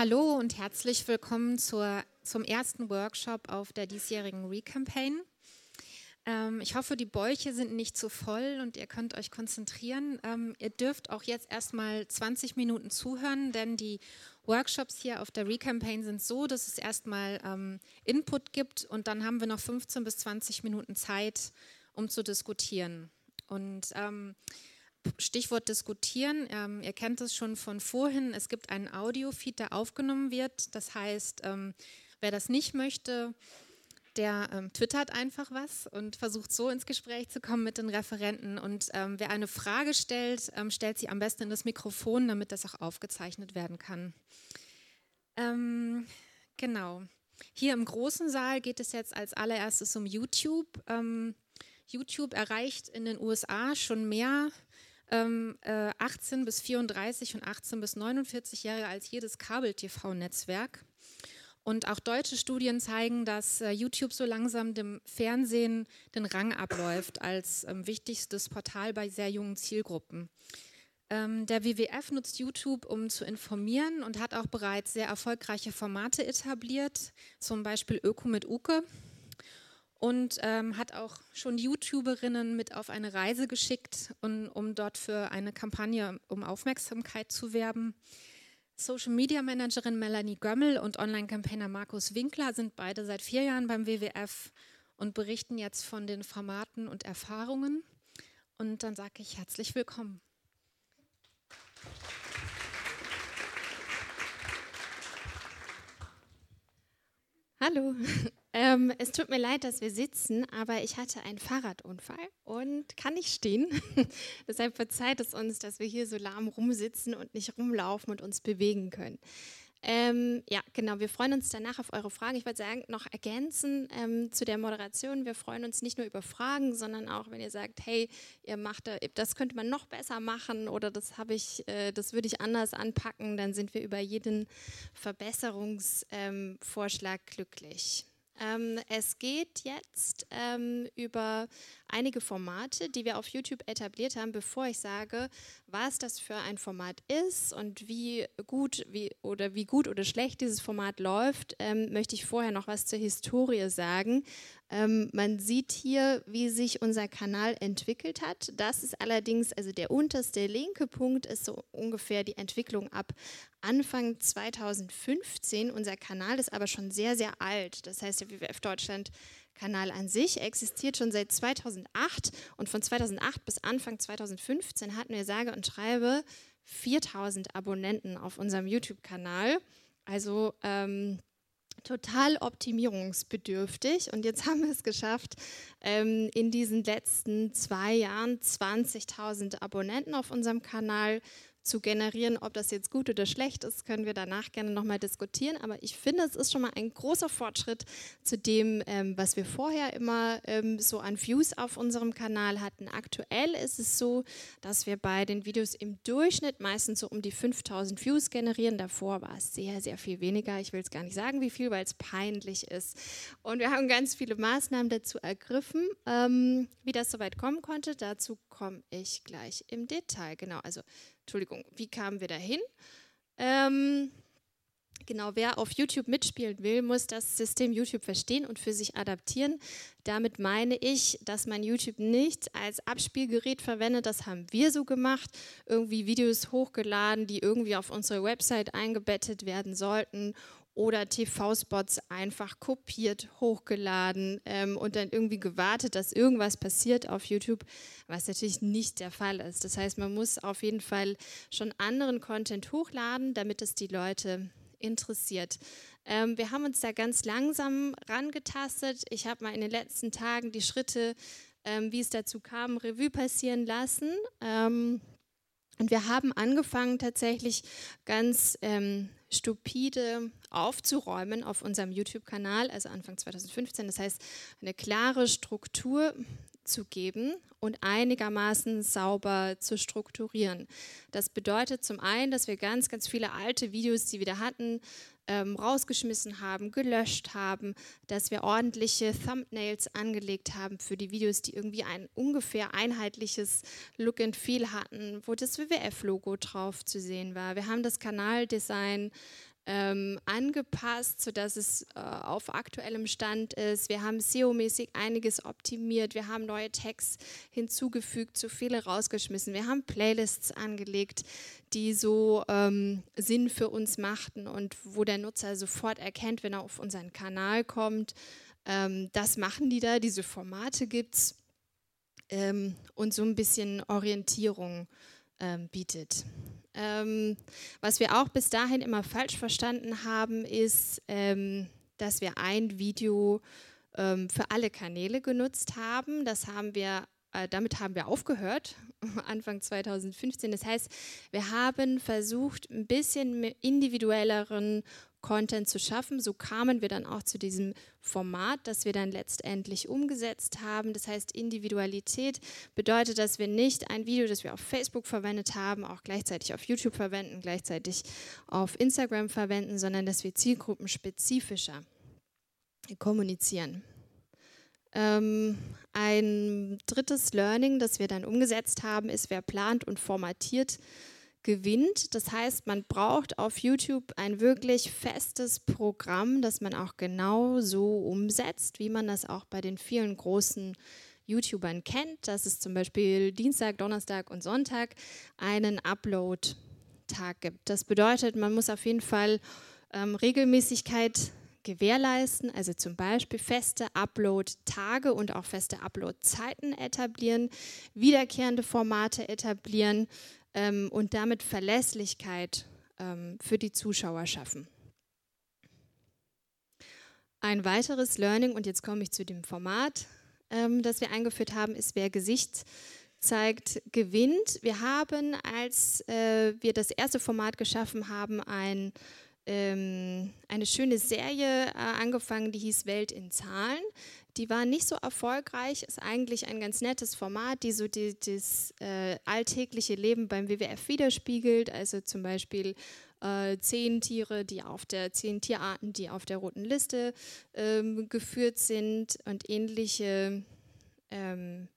Hallo und herzlich willkommen zur, zum ersten Workshop auf der diesjährigen Recampaign. Ähm, ich hoffe, die Bäuche sind nicht zu voll und ihr könnt euch konzentrieren. Ähm, ihr dürft auch jetzt erstmal 20 Minuten zuhören, denn die Workshops hier auf der Recampaign sind so, dass es erstmal ähm, Input gibt und dann haben wir noch 15 bis 20 Minuten Zeit, um zu diskutieren. Und ähm, Stichwort diskutieren. Ähm, ihr kennt es schon von vorhin. Es gibt einen Audio-Feed, der aufgenommen wird. Das heißt, ähm, wer das nicht möchte, der ähm, twittert einfach was und versucht so ins Gespräch zu kommen mit den Referenten. Und ähm, wer eine Frage stellt, ähm, stellt sie am besten in das Mikrofon, damit das auch aufgezeichnet werden kann. Ähm, genau. Hier im großen Saal geht es jetzt als allererstes um YouTube. YouTube erreicht in den USA schon mehr ähm, äh, 18 bis 34 und 18 bis 49 Jahre als jedes Kabel-TV-Netzwerk. Und auch deutsche Studien zeigen, dass äh, YouTube so langsam dem Fernsehen den Rang abläuft als ähm, wichtigstes Portal bei sehr jungen Zielgruppen. Ähm, der WWF nutzt YouTube, um zu informieren und hat auch bereits sehr erfolgreiche Formate etabliert, zum Beispiel Öko mit Uke und ähm, hat auch schon YouTuberinnen mit auf eine Reise geschickt, um, um dort für eine Kampagne um Aufmerksamkeit zu werben. Social Media Managerin Melanie Gömmel und Online-Campaigner Markus Winkler sind beide seit vier Jahren beim WWF und berichten jetzt von den Formaten und Erfahrungen. Und dann sage ich herzlich willkommen. Hallo, ähm, es tut mir leid, dass wir sitzen, aber ich hatte einen Fahrradunfall und kann nicht stehen. Deshalb verzeiht es uns, dass wir hier so lahm rumsitzen und nicht rumlaufen und uns bewegen können. Ähm, ja, genau. Wir freuen uns danach auf eure Fragen. Ich würde sagen, noch ergänzen ähm, zu der Moderation. Wir freuen uns nicht nur über Fragen, sondern auch, wenn ihr sagt, hey, ihr macht das könnte man noch besser machen oder das habe ich, äh, das würde ich anders anpacken, dann sind wir über jeden Verbesserungsvorschlag ähm, glücklich. Ähm, es geht jetzt ähm, über einige Formate, die wir auf YouTube etabliert haben, bevor ich sage, was das für ein Format ist und wie gut wie, oder wie gut oder schlecht dieses Format läuft, ähm, möchte ich vorher noch was zur Historie sagen. Ähm, man sieht hier, wie sich unser Kanal entwickelt hat. Das ist allerdings, also der unterste linke Punkt ist so ungefähr die Entwicklung ab Anfang 2015. Unser Kanal ist aber schon sehr, sehr alt. Das heißt, der WWF Deutschland Kanal an sich existiert schon seit 2008 und von 2008 bis Anfang 2015 hatten wir sage und schreibe 4000 Abonnenten auf unserem YouTube-Kanal. Also ähm, total optimierungsbedürftig. Und jetzt haben wir es geschafft, ähm, in diesen letzten zwei Jahren 20.000 Abonnenten auf unserem Kanal zu generieren. Ob das jetzt gut oder schlecht ist, können wir danach gerne nochmal diskutieren. Aber ich finde, es ist schon mal ein großer Fortschritt zu dem, ähm, was wir vorher immer ähm, so an Views auf unserem Kanal hatten. Aktuell ist es so, dass wir bei den Videos im Durchschnitt meistens so um die 5000 Views generieren. Davor war es sehr, sehr viel weniger. Ich will es gar nicht sagen, wie viel, weil es peinlich ist. Und wir haben ganz viele Maßnahmen dazu ergriffen. Ähm, wie das soweit kommen konnte, dazu komme ich gleich im Detail. Genau, also Entschuldigung, wie kamen wir dahin? Ähm, genau, wer auf YouTube mitspielen will, muss das System YouTube verstehen und für sich adaptieren. Damit meine ich, dass man YouTube nicht als Abspielgerät verwendet. Das haben wir so gemacht. Irgendwie Videos hochgeladen, die irgendwie auf unsere Website eingebettet werden sollten oder TV-Spots einfach kopiert, hochgeladen ähm, und dann irgendwie gewartet, dass irgendwas passiert auf YouTube, was natürlich nicht der Fall ist. Das heißt, man muss auf jeden Fall schon anderen Content hochladen, damit es die Leute interessiert. Ähm, wir haben uns da ganz langsam rangetastet. Ich habe mal in den letzten Tagen die Schritte, ähm, wie es dazu kam, Revue passieren lassen. Ähm, und wir haben angefangen tatsächlich ganz ähm, stupide aufzuräumen auf unserem YouTube-Kanal, also Anfang 2015. Das heißt, eine klare Struktur zu geben und einigermaßen sauber zu strukturieren. Das bedeutet zum einen, dass wir ganz, ganz viele alte Videos, die wir da hatten, ähm, rausgeschmissen haben, gelöscht haben, dass wir ordentliche Thumbnails angelegt haben für die Videos, die irgendwie ein ungefähr einheitliches Look and Feel hatten, wo das WWF-Logo drauf zu sehen war. Wir haben das Kanaldesign ähm, angepasst, sodass es äh, auf aktuellem Stand ist. Wir haben SEO-mäßig einiges optimiert. Wir haben neue Tags hinzugefügt, zu viele rausgeschmissen. Wir haben Playlists angelegt, die so ähm, Sinn für uns machten und wo der Nutzer sofort erkennt, wenn er auf unseren Kanal kommt. Ähm, das machen die da, diese Formate gibt es ähm, und so ein bisschen Orientierung ähm, bietet. Ähm, was wir auch bis dahin immer falsch verstanden haben, ist, ähm, dass wir ein Video ähm, für alle Kanäle genutzt haben. Das haben wir, äh, damit haben wir aufgehört, Anfang 2015. Das heißt, wir haben versucht, ein bisschen individuelleren Content zu schaffen. So kamen wir dann auch zu diesem Format, das wir dann letztendlich umgesetzt haben. Das heißt, Individualität bedeutet, dass wir nicht ein Video, das wir auf Facebook verwendet haben, auch gleichzeitig auf YouTube verwenden, gleichzeitig auf Instagram verwenden, sondern dass wir zielgruppenspezifischer kommunizieren. Ähm, ein drittes Learning, das wir dann umgesetzt haben, ist, wer plant und formatiert, gewinnt. Das heißt, man braucht auf YouTube ein wirklich festes Programm, das man auch genau so umsetzt, wie man das auch bei den vielen großen YouTubern kennt, dass es zum Beispiel Dienstag, Donnerstag und Sonntag einen Upload-Tag gibt. Das bedeutet, man muss auf jeden Fall ähm, Regelmäßigkeit gewährleisten, also zum Beispiel feste Upload-Tage und auch feste Upload-Zeiten etablieren, wiederkehrende Formate etablieren, ähm, und damit Verlässlichkeit ähm, für die Zuschauer schaffen. Ein weiteres Learning, und jetzt komme ich zu dem Format, ähm, das wir eingeführt haben, ist, wer Gesicht zeigt, gewinnt. Wir haben, als äh, wir das erste Format geschaffen haben, ein ähm, eine schöne Serie äh, angefangen, die hieß Welt in Zahlen. Die war nicht so erfolgreich, ist eigentlich ein ganz nettes Format, die so die, das äh, alltägliche Leben beim WWF widerspiegelt. Also zum Beispiel äh, zehn Tiere, die auf der zehn Tierarten, die auf der roten Liste ähm, geführt sind und ähnliche ähm,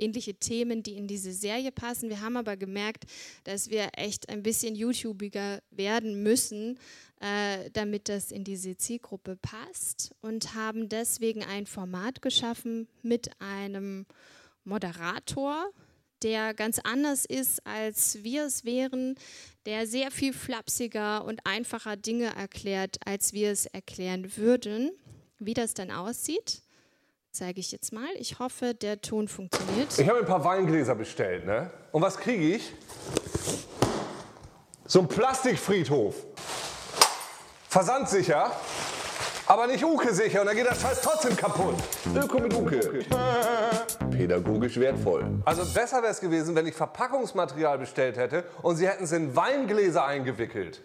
ähnliche Themen, die in diese Serie passen. Wir haben aber gemerkt, dass wir echt ein bisschen YouTubiger werden müssen, äh, damit das in diese Zielgruppe passt und haben deswegen ein Format geschaffen mit einem Moderator, der ganz anders ist, als wir es wären, der sehr viel flapsiger und einfacher Dinge erklärt, als wir es erklären würden. Wie das dann aussieht, zeige ich jetzt mal. Ich hoffe, der Ton funktioniert. Ich habe ein paar Weingläser bestellt, ne? Und was kriege ich? So ein Plastikfriedhof. Versandsicher, aber nicht Uke-sicher. Und dann geht das Scheiß trotzdem kaputt. Öko mit Uke. Pädagogisch wertvoll. Also besser wäre es gewesen, wenn ich Verpackungsmaterial bestellt hätte und sie hätten es in Weingläser eingewickelt.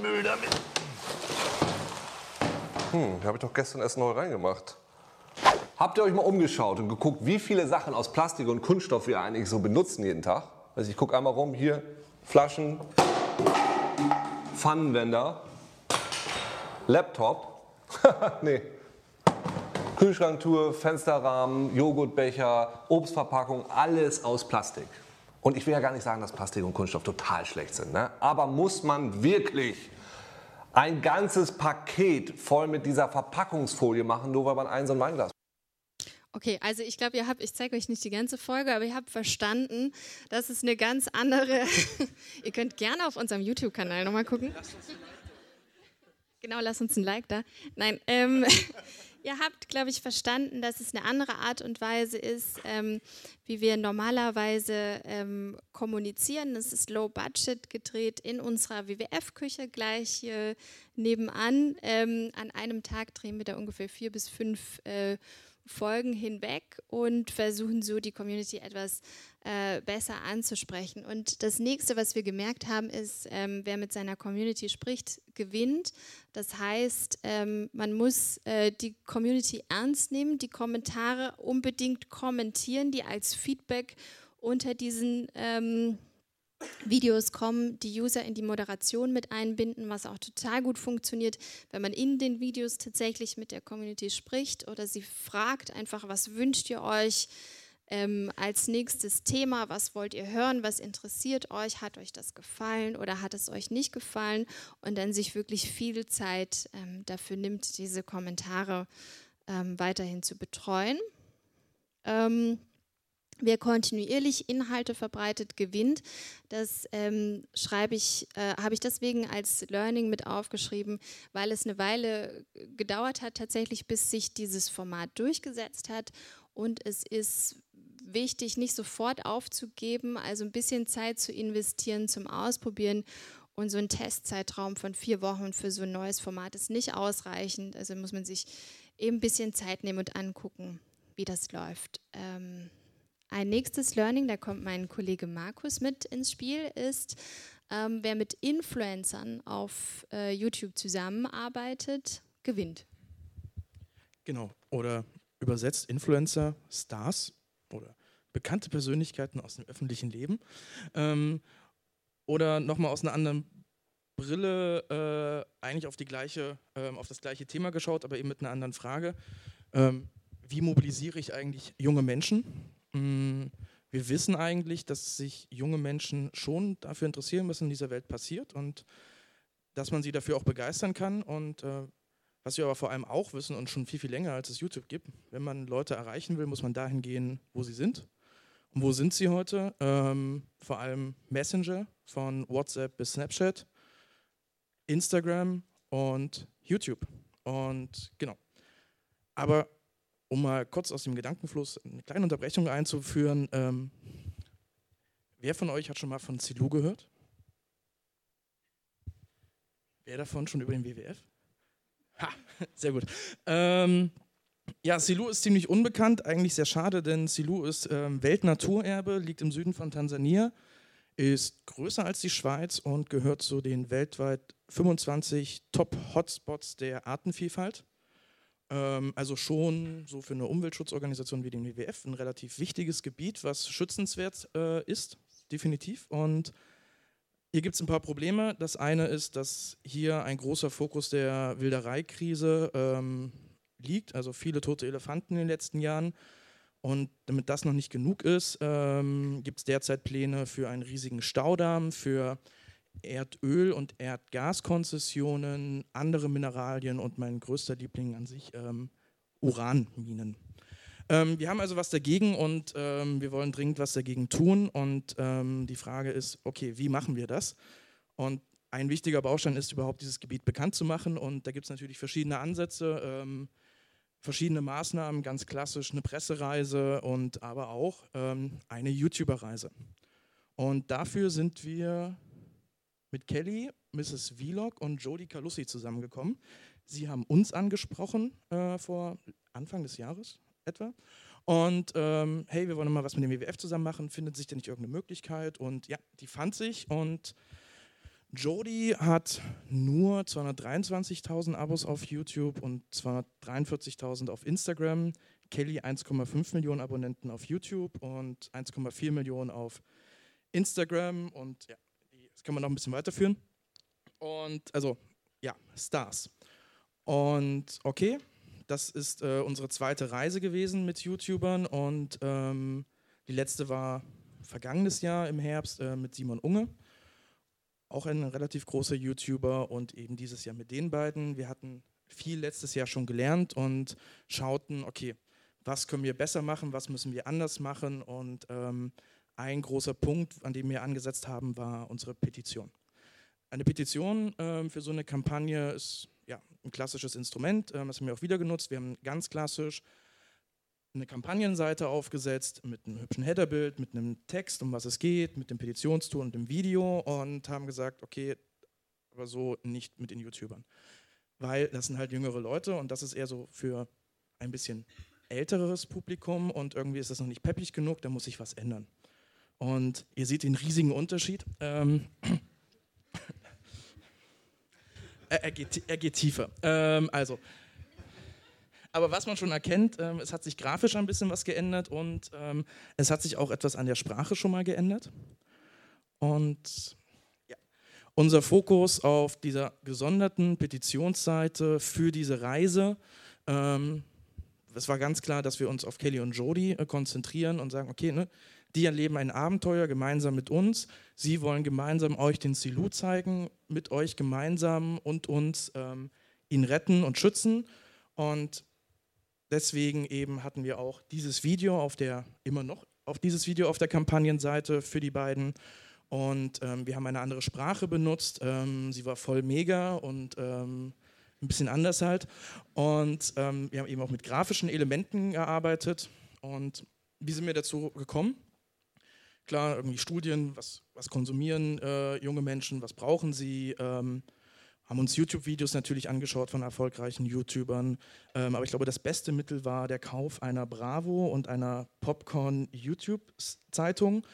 Müll damit. Hm, habe ich doch gestern erst neu reingemacht. Habt ihr euch mal umgeschaut und geguckt, wie viele Sachen aus Plastik und Kunststoff wir eigentlich so benutzen jeden Tag? Also ich gucke einmal rum, hier Flaschen, Pfannenwender, Laptop, nee, Kühlschranktour, Fensterrahmen, Joghurtbecher, Obstverpackung, alles aus Plastik. Und ich will ja gar nicht sagen, dass Plastik und Kunststoff total schlecht sind, ne? aber muss man wirklich ein ganzes Paket voll mit dieser Verpackungsfolie machen, nur weil man ein so ein Weinglas. Okay, also ich glaube, ihr habt, ich zeige euch nicht die ganze Folge, aber ihr habt verstanden, dass es eine ganz andere. ihr könnt gerne auf unserem YouTube-Kanal nochmal gucken. Genau, lasst uns ein Like da. Nein, ähm, Ihr habt, glaube ich, verstanden, dass es eine andere Art und Weise ist, ähm, wie wir normalerweise ähm, kommunizieren. Es ist Low Budget gedreht in unserer WWF-Küche gleich hier nebenan. Ähm, an einem Tag drehen wir da ungefähr vier bis fünf äh, Folgen hinweg und versuchen so die Community etwas äh, besser anzusprechen. Und das nächste, was wir gemerkt haben, ist, ähm, wer mit seiner Community spricht, gewinnt. Das heißt, ähm, man muss äh, die Community ernst nehmen, die Kommentare unbedingt kommentieren, die als Feedback unter diesen ähm, Videos kommen, die User in die Moderation mit einbinden, was auch total gut funktioniert, wenn man in den Videos tatsächlich mit der Community spricht oder sie fragt einfach, was wünscht ihr euch, ähm, als nächstes Thema, was wollt ihr hören, was interessiert euch, hat euch das gefallen oder hat es euch nicht gefallen und dann sich wirklich viel Zeit ähm, dafür nimmt, diese Kommentare ähm, weiterhin zu betreuen. Ähm, Wer kontinuierlich Inhalte verbreitet, gewinnt. Das ähm, schreibe ich, äh, habe ich deswegen als Learning mit aufgeschrieben, weil es eine Weile gedauert hat, tatsächlich, bis sich dieses Format durchgesetzt hat. Und es ist wichtig, nicht sofort aufzugeben, also ein bisschen Zeit zu investieren zum Ausprobieren. Und so ein Testzeitraum von vier Wochen für so ein neues Format ist nicht ausreichend. Also muss man sich eben ein bisschen Zeit nehmen und angucken, wie das läuft. Ähm, ein nächstes Learning, da kommt mein Kollege Markus mit ins Spiel, ist, ähm, wer mit Influencern auf äh, YouTube zusammenarbeitet, gewinnt. Genau, oder übersetzt Influencer, Stars oder bekannte Persönlichkeiten aus dem öffentlichen Leben. Ähm, oder nochmal aus einer anderen Brille äh, eigentlich auf, die gleiche, äh, auf das gleiche Thema geschaut, aber eben mit einer anderen Frage. Ähm, wie mobilisiere ich eigentlich junge Menschen? Mm, wir wissen eigentlich, dass sich junge Menschen schon dafür interessieren, was in dieser Welt passiert und dass man sie dafür auch begeistern kann. Und äh, was wir aber vor allem auch wissen und schon viel, viel länger als es YouTube gibt, wenn man Leute erreichen will, muss man dahin gehen, wo sie sind. Und wo sind sie heute? Ähm, vor allem Messenger von WhatsApp bis Snapchat, Instagram und YouTube. Und genau. Aber um mal kurz aus dem Gedankenfluss eine kleine Unterbrechung einzuführen. Ähm, wer von euch hat schon mal von Zilu gehört? Wer davon schon über den WWF? Ha, sehr gut. Ähm, ja, Silu ist ziemlich unbekannt, eigentlich sehr schade, denn Silu ist ähm, Weltnaturerbe, liegt im Süden von Tansania, ist größer als die Schweiz und gehört zu den weltweit 25 Top-Hotspots der Artenvielfalt. Ähm, also schon so für eine Umweltschutzorganisation wie den WWF ein relativ wichtiges Gebiet, was schützenswert äh, ist, definitiv. Und hier gibt es ein paar Probleme. Das eine ist, dass hier ein großer Fokus der Wildereikrise ähm, liegt, also viele tote Elefanten in den letzten Jahren. Und damit das noch nicht genug ist, ähm, gibt es derzeit Pläne für einen riesigen Staudamm, für Erdöl- und Erdgaskonzessionen, andere Mineralien und mein größter Liebling an sich, ähm, Uranminen. Ähm, wir haben also was dagegen und ähm, wir wollen dringend was dagegen tun. Und ähm, die Frage ist, okay, wie machen wir das? Und ein wichtiger Baustein ist überhaupt dieses Gebiet bekannt zu machen. Und da gibt es natürlich verschiedene Ansätze, ähm, verschiedene Maßnahmen, ganz klassisch eine Pressereise und aber auch ähm, eine YouTuber-Reise. Und dafür sind wir mit Kelly, Mrs. Vlog und Jodie Calussi zusammengekommen. Sie haben uns angesprochen äh, vor Anfang des Jahres etwa. Und ähm, hey, wir wollen mal was mit dem WWF zusammen machen. Findet sich denn nicht irgendeine Möglichkeit? Und ja, die fand sich. Und Jodie hat nur 223.000 Abos auf YouTube und 243.000 auf Instagram. Kelly 1,5 Millionen Abonnenten auf YouTube und 1,4 Millionen auf Instagram. Und ja, das kann man noch ein bisschen weiterführen. Und also, ja, Stars. Und okay, das ist äh, unsere zweite Reise gewesen mit YouTubern und ähm, die letzte war vergangenes Jahr im Herbst äh, mit Simon Unge, auch ein relativ großer YouTuber und eben dieses Jahr mit den beiden. Wir hatten viel letztes Jahr schon gelernt und schauten, okay, was können wir besser machen, was müssen wir anders machen und ähm, ein großer Punkt, an dem wir angesetzt haben, war unsere Petition. Eine Petition äh, für so eine Kampagne ist ja, ein klassisches Instrument, äh, das haben wir auch wieder genutzt. Wir haben ganz klassisch eine Kampagnenseite aufgesetzt mit einem hübschen Headerbild, mit einem Text, um was es geht, mit dem Petitionstool und dem Video und haben gesagt, okay, aber so nicht mit den YouTubern. Weil das sind halt jüngere Leute und das ist eher so für ein bisschen älteres Publikum und irgendwie ist das noch nicht peppig genug, da muss sich was ändern. Und ihr seht den riesigen Unterschied. Ähm, er, er, geht, er, geht, tiefer. Ähm, also, aber was man schon erkennt, ähm, es hat sich grafisch ein bisschen was geändert und ähm, es hat sich auch etwas an der Sprache schon mal geändert. Und ja, unser Fokus auf dieser gesonderten Petitionsseite für diese Reise ähm, es war ganz klar, dass wir uns auf Kelly und Jody äh, konzentrieren und sagen, okay, ne, die erleben ein Abenteuer gemeinsam mit uns. Sie wollen gemeinsam euch den Silu zeigen, mit euch gemeinsam und uns ähm, ihn retten und schützen. Und deswegen eben hatten wir auch dieses Video auf der, immer noch auf dieses Video auf der Kampagnenseite für die beiden. Und ähm, wir haben eine andere Sprache benutzt. Ähm, sie war voll mega und ähm, ein bisschen anders halt. Und ähm, wir haben eben auch mit grafischen Elementen gearbeitet. Und wie sind wir dazu gekommen? Klar, irgendwie Studien, was, was konsumieren äh, junge Menschen, was brauchen sie, ähm, haben uns YouTube-Videos natürlich angeschaut von erfolgreichen YouTubern. Ähm, aber ich glaube, das beste Mittel war der Kauf einer Bravo und einer Popcorn-YouTube-Zeitung.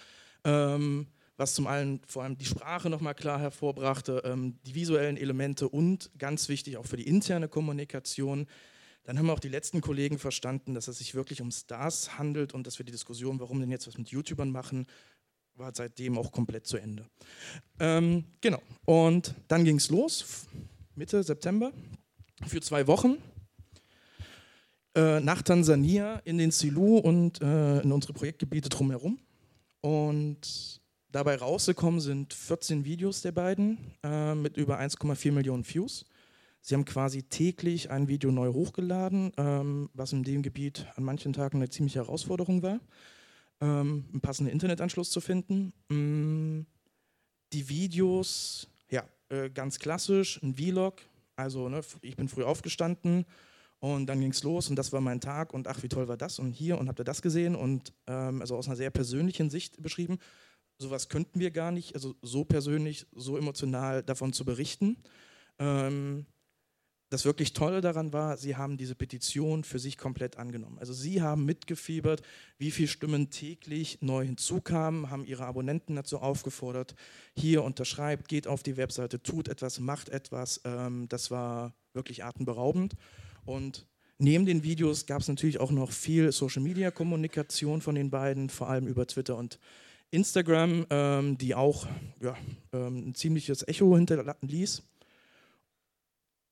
Ähm, was zum einen vor allem die Sprache nochmal klar hervorbrachte, ähm, die visuellen Elemente und ganz wichtig auch für die interne Kommunikation. Dann haben auch die letzten Kollegen verstanden, dass es sich wirklich um Stars handelt und dass wir die Diskussion, warum denn jetzt was mit YouTubern machen, war seitdem auch komplett zu Ende. Ähm, genau, und dann ging es los, Mitte September, für zwei Wochen äh, nach Tansania in den Silu und äh, in unsere Projektgebiete drumherum. Und dabei rausgekommen sind 14 Videos der beiden äh, mit über 1,4 Millionen Views. Sie haben quasi täglich ein Video neu hochgeladen, ähm, was in dem Gebiet an manchen Tagen eine ziemliche Herausforderung war, ähm, einen passenden Internetanschluss zu finden. Ähm, die Videos, ja, äh, ganz klassisch, ein Vlog, also ne, ich bin früh aufgestanden und dann ging es los und das war mein Tag und ach, wie toll war das und hier und habt ihr das gesehen und ähm, also aus einer sehr persönlichen Sicht beschrieben. Sowas könnten wir gar nicht, also so persönlich, so emotional davon zu berichten. Ähm, das wirklich Tolle daran war, sie haben diese Petition für sich komplett angenommen. Also sie haben mitgefiebert, wie viele Stimmen täglich neu hinzukamen, haben ihre Abonnenten dazu aufgefordert, hier unterschreibt, geht auf die Webseite, tut etwas, macht etwas. Ähm, das war wirklich atemberaubend. Und neben den Videos gab es natürlich auch noch viel Social-Media-Kommunikation von den beiden, vor allem über Twitter und Instagram, ähm, die auch ja, ähm, ein ziemliches Echo hinterließ.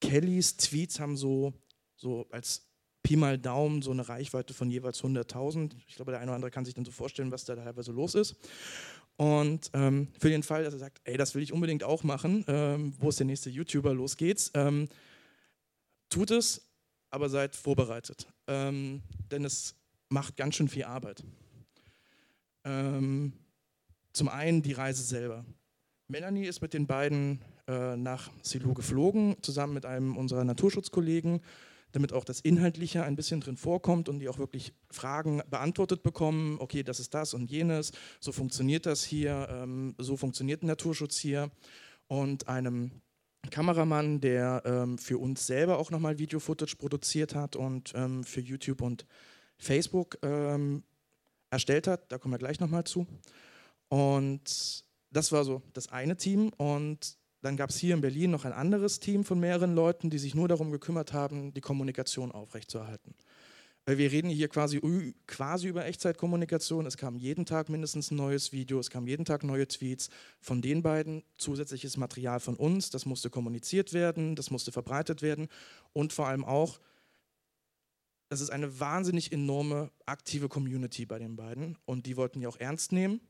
Kellys Tweets haben so, so als Pi mal Daumen so eine Reichweite von jeweils 100.000. Ich glaube, der eine oder andere kann sich dann so vorstellen, was da teilweise los ist. Und ähm, für den Fall, dass er sagt, ey, das will ich unbedingt auch machen, ähm, wo ist der nächste YouTuber, los geht's, ähm, tut es, aber seid vorbereitet. Ähm, denn es macht ganz schön viel Arbeit. Ähm, zum einen die Reise selber. Melanie ist mit den beiden äh, nach Silu geflogen, zusammen mit einem unserer Naturschutzkollegen, damit auch das Inhaltliche ein bisschen drin vorkommt und die auch wirklich Fragen beantwortet bekommen. Okay, das ist das und jenes, so funktioniert das hier, ähm, so funktioniert Naturschutz hier. Und einem Kameramann, der ähm, für uns selber auch nochmal Video-Footage produziert hat und ähm, für YouTube und Facebook ähm, erstellt hat. Da kommen wir gleich nochmal zu. Und das war so das eine Team. Und dann gab es hier in Berlin noch ein anderes Team von mehreren Leuten, die sich nur darum gekümmert haben, die Kommunikation aufrechtzuerhalten. Wir reden hier quasi, quasi über Echtzeitkommunikation. Es kam jeden Tag mindestens ein neues Video, es kamen jeden Tag neue Tweets von den beiden, zusätzliches Material von uns. Das musste kommuniziert werden, das musste verbreitet werden und vor allem auch, das ist eine wahnsinnig enorme aktive Community bei den beiden und die wollten die auch ernst nehmen.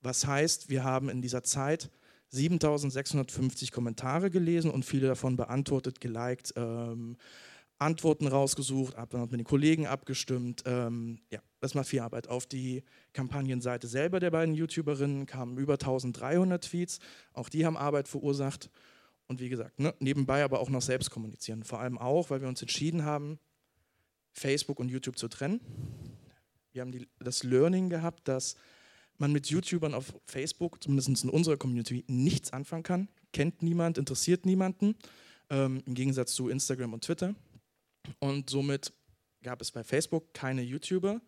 Was heißt, wir haben in dieser Zeit 7650 Kommentare gelesen und viele davon beantwortet, geliked, ähm, Antworten rausgesucht, ab, mit den Kollegen abgestimmt. Ähm, ja, das macht viel Arbeit. Auf die Kampagnenseite selber der beiden YouTuberinnen kamen über 1300 Tweets. Auch die haben Arbeit verursacht. Und wie gesagt, ne, nebenbei aber auch noch selbst kommunizieren. Vor allem auch, weil wir uns entschieden haben, Facebook und YouTube zu trennen. Wir haben die, das Learning gehabt, dass man mit YouTubern auf Facebook, zumindest in unserer Community, nichts anfangen kann. Kennt niemand, interessiert niemanden, ähm, im Gegensatz zu Instagram und Twitter. Und somit gab es bei Facebook keine YouTuber,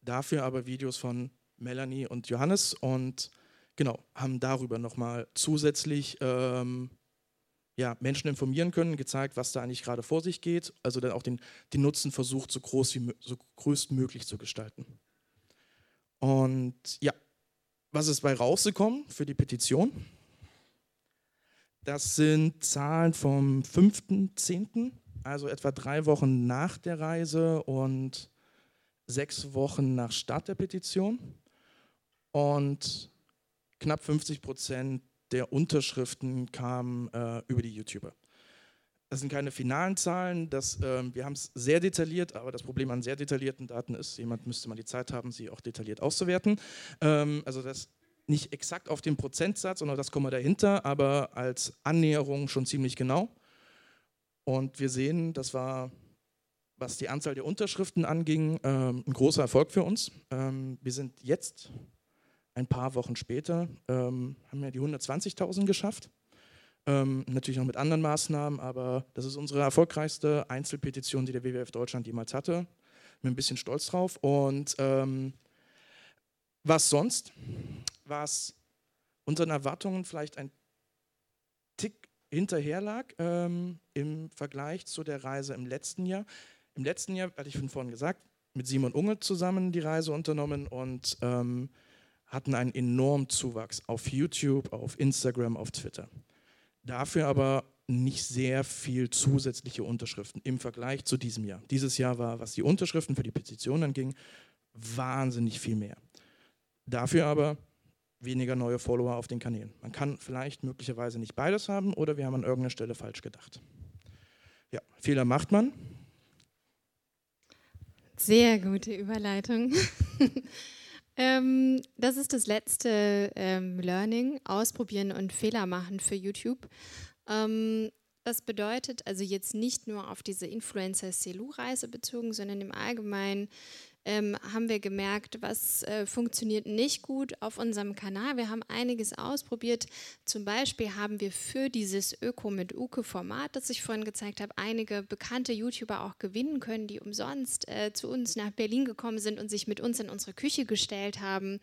dafür aber Videos von Melanie und Johannes und genau, haben darüber nochmal zusätzlich ähm, ja, Menschen informieren können, gezeigt, was da eigentlich gerade vor sich geht, also dann auch den, den Nutzen versucht, so groß wie so größtmöglich zu gestalten. Und ja, was ist bei rausgekommen für die Petition? Das sind Zahlen vom 5.10. also etwa drei Wochen nach der Reise und sechs Wochen nach Start der Petition. Und knapp 50 Prozent der Unterschriften kamen äh, über die YouTuber. Das sind keine finalen Zahlen, das, äh, wir haben es sehr detailliert, aber das Problem an sehr detaillierten Daten ist, jemand müsste mal die Zeit haben, sie auch detailliert auszuwerten. Ähm, also das nicht exakt auf den Prozentsatz, sondern das kommen wir dahinter, aber als Annäherung schon ziemlich genau. Und wir sehen, das war, was die Anzahl der Unterschriften anging, ähm, ein großer Erfolg für uns. Ähm, wir sind jetzt, ein paar Wochen später, ähm, haben wir die 120.000 geschafft. Ähm, natürlich noch mit anderen Maßnahmen, aber das ist unsere erfolgreichste Einzelpetition, die der WWF Deutschland jemals hatte. Bin ein bisschen stolz drauf. Und ähm, was sonst? Was unseren Erwartungen vielleicht ein Tick hinterher lag ähm, im Vergleich zu der Reise im letzten Jahr. Im letzten Jahr, hatte ich von vorhin gesagt, mit Simon Unge zusammen die Reise unternommen und ähm, hatten einen enormen Zuwachs auf YouTube, auf Instagram, auf Twitter. Dafür aber nicht sehr viel zusätzliche Unterschriften im Vergleich zu diesem Jahr. Dieses Jahr war, was die Unterschriften für die Petition anging, wahnsinnig viel mehr. Dafür aber weniger neue Follower auf den Kanälen. Man kann vielleicht möglicherweise nicht beides haben oder wir haben an irgendeiner Stelle falsch gedacht. Ja, Fehler macht man. Sehr gute Überleitung. ähm, das ist das letzte ähm, Learning, ausprobieren und Fehler machen für YouTube. Ähm, das bedeutet also jetzt nicht nur auf diese Influencer-Selu-Reise bezogen, sondern im Allgemeinen ähm, haben wir gemerkt, was äh, funktioniert nicht gut auf unserem Kanal. Wir haben einiges ausprobiert. Zum Beispiel haben wir für dieses Öko mit Uke-Format, das ich vorhin gezeigt habe, einige bekannte YouTuber auch gewinnen können, die umsonst äh, zu uns nach Berlin gekommen sind und sich mit uns in unsere Küche gestellt haben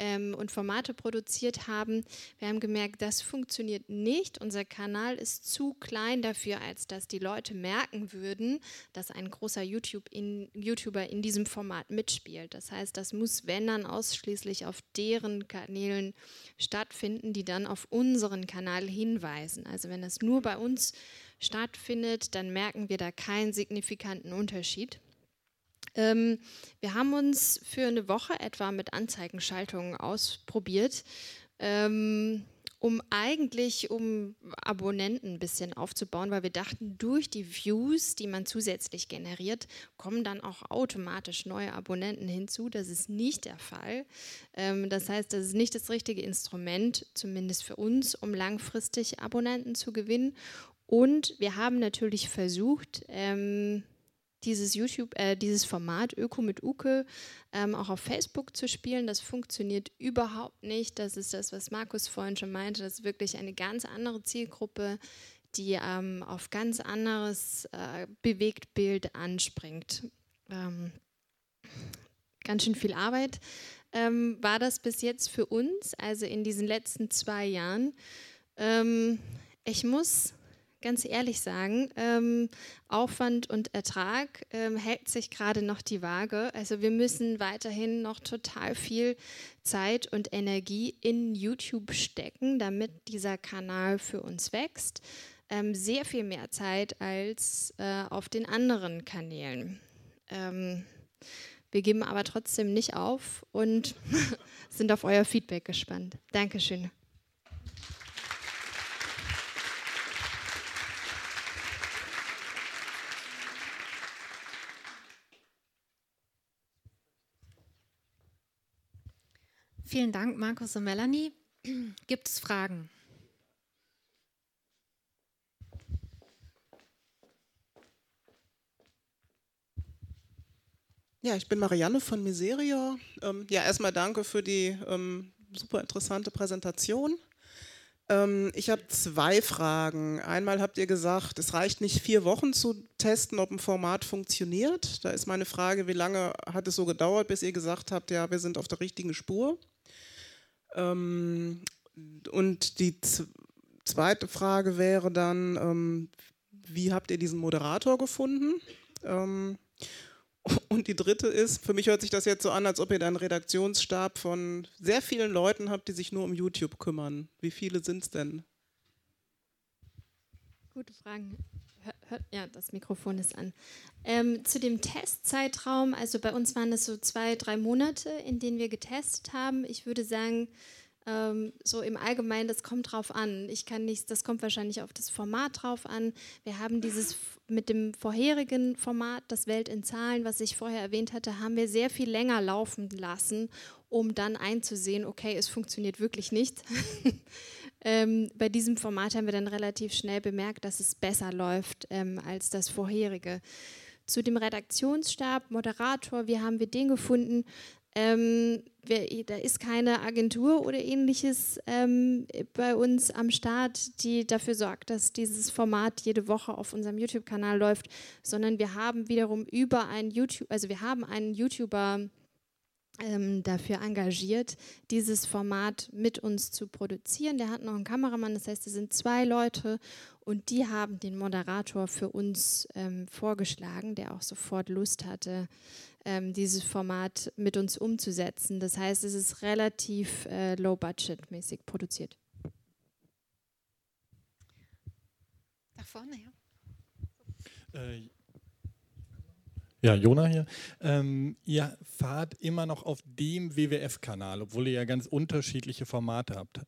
ähm, und Formate produziert haben. Wir haben gemerkt, das funktioniert nicht. Unser Kanal ist zu klein dafür, als dass die Leute merken würden, dass ein großer YouTube in, YouTuber in diesem Format mitspielt. Das heißt, das muss, wenn dann, ausschließlich auf deren Kanälen stattfinden, die dann auf unseren Kanal hinweisen. Also wenn das nur bei uns stattfindet, dann merken wir da keinen signifikanten Unterschied. Ähm, wir haben uns für eine Woche etwa mit Anzeigenschaltungen ausprobiert, ähm, um eigentlich um Abonnenten ein bisschen aufzubauen, weil wir dachten, durch die Views, die man zusätzlich generiert, kommen dann auch automatisch neue Abonnenten hinzu. Das ist nicht der Fall. Ähm, das heißt, das ist nicht das richtige Instrument, zumindest für uns, um langfristig Abonnenten zu gewinnen. Und wir haben natürlich versucht, ähm, dieses YouTube, äh, dieses Format Öko mit Uke ähm, auch auf Facebook zu spielen. Das funktioniert überhaupt nicht. Das ist das, was Markus vorhin schon meinte. Das ist wirklich eine ganz andere Zielgruppe, die ähm, auf ganz anderes äh, Bewegtbild anspringt. Ähm, ganz schön viel Arbeit ähm, war das bis jetzt für uns, also in diesen letzten zwei Jahren. Ähm, ich muss ganz ehrlich sagen, ähm, Aufwand und Ertrag ähm, hält sich gerade noch die Waage. Also wir müssen weiterhin noch total viel Zeit und Energie in YouTube stecken, damit dieser Kanal für uns wächst. Ähm, sehr viel mehr Zeit als äh, auf den anderen Kanälen. Ähm, wir geben aber trotzdem nicht auf und sind auf euer Feedback gespannt. Dankeschön. Vielen Dank, Markus und Melanie. Gibt es Fragen? Ja, ich bin Marianne von Miseria. Ähm, ja, erstmal danke für die ähm, super interessante Präsentation. Ähm, ich habe zwei Fragen. Einmal habt ihr gesagt, es reicht nicht vier Wochen zu testen, ob ein Format funktioniert. Da ist meine Frage, wie lange hat es so gedauert, bis ihr gesagt habt, ja, wir sind auf der richtigen Spur? Ähm, und die zweite Frage wäre dann, ähm, wie habt ihr diesen Moderator gefunden? Ähm, und die dritte ist, für mich hört sich das jetzt so an, als ob ihr da einen Redaktionsstab von sehr vielen Leuten habt, die sich nur um YouTube kümmern. Wie viele sind es denn? Gute Fragen. Ja, das Mikrofon ist an. Ähm, zu dem Testzeitraum, also bei uns waren es so zwei, drei Monate, in denen wir getestet haben. Ich würde sagen, ähm, so im Allgemeinen, das kommt drauf an. Ich kann nicht, das kommt wahrscheinlich auf das Format drauf an. Wir haben dieses mit dem vorherigen Format, das Welt in Zahlen, was ich vorher erwähnt hatte, haben wir sehr viel länger laufen lassen, um dann einzusehen, okay, es funktioniert wirklich nicht. ähm, bei diesem Format haben wir dann relativ schnell bemerkt, dass es besser läuft ähm, als das vorherige. Zu dem Redaktionsstab, Moderator, wie haben wir den gefunden? Ähm, wir, da ist keine Agentur oder ähnliches ähm, bei uns am Start, die dafür sorgt, dass dieses Format jede Woche auf unserem YouTube-Kanal läuft, sondern wir haben wiederum über einen YouTube, also wir haben einen YouTuber dafür engagiert, dieses Format mit uns zu produzieren. Der hat noch einen Kameramann, das heißt, es sind zwei Leute und die haben den Moderator für uns ähm, vorgeschlagen, der auch sofort Lust hatte, ähm, dieses Format mit uns umzusetzen. Das heißt, es ist relativ äh, low-budget-mäßig produziert. Da vorne, ja. Äh, ja, Jona hier. Ähm, ihr fahrt immer noch auf dem WWF-Kanal, obwohl ihr ja ganz unterschiedliche Formate habt.